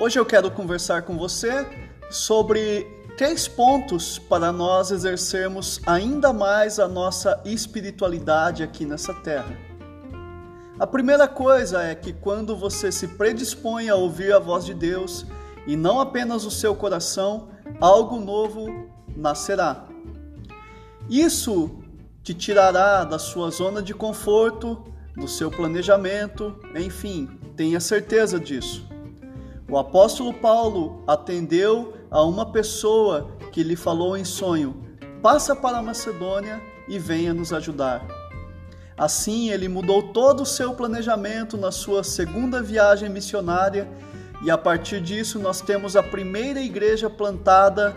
Hoje eu quero conversar com você sobre três pontos para nós exercermos ainda mais a nossa espiritualidade aqui nessa terra. A primeira coisa é que quando você se predispõe a ouvir a voz de Deus e não apenas o seu coração, algo novo nascerá. Isso te tirará da sua zona de conforto, do seu planejamento, enfim, tenha certeza disso. O apóstolo Paulo atendeu a uma pessoa que lhe falou em sonho: passa para a Macedônia e venha nos ajudar. Assim, ele mudou todo o seu planejamento na sua segunda viagem missionária, e a partir disso, nós temos a primeira igreja plantada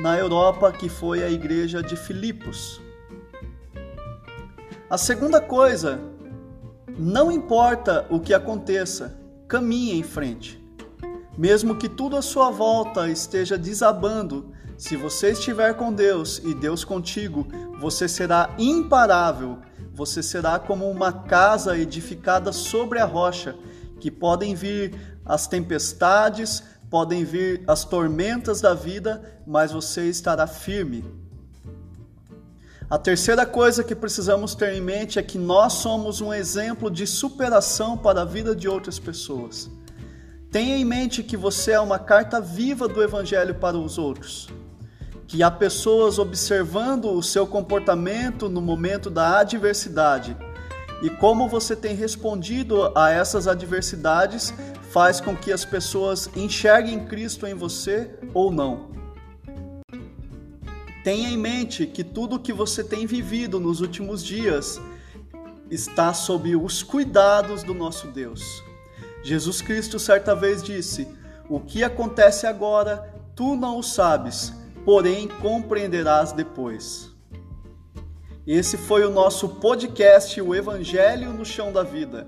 na Europa, que foi a igreja de Filipos. A segunda coisa, não importa o que aconteça, caminhe em frente. Mesmo que tudo à sua volta esteja desabando, se você estiver com Deus e Deus contigo, você será imparável. Você será como uma casa edificada sobre a rocha, que podem vir as tempestades, podem vir as tormentas da vida, mas você estará firme. A terceira coisa que precisamos ter em mente é que nós somos um exemplo de superação para a vida de outras pessoas. Tenha em mente que você é uma carta viva do Evangelho para os outros. Que há pessoas observando o seu comportamento no momento da adversidade e como você tem respondido a essas adversidades faz com que as pessoas enxerguem Cristo em você ou não. Tenha em mente que tudo o que você tem vivido nos últimos dias está sob os cuidados do nosso Deus. Jesus Cristo certa vez disse: O que acontece agora, tu não o sabes, porém compreenderás depois. Esse foi o nosso podcast, o Evangelho no Chão da Vida.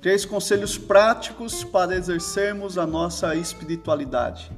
Três conselhos práticos para exercermos a nossa espiritualidade.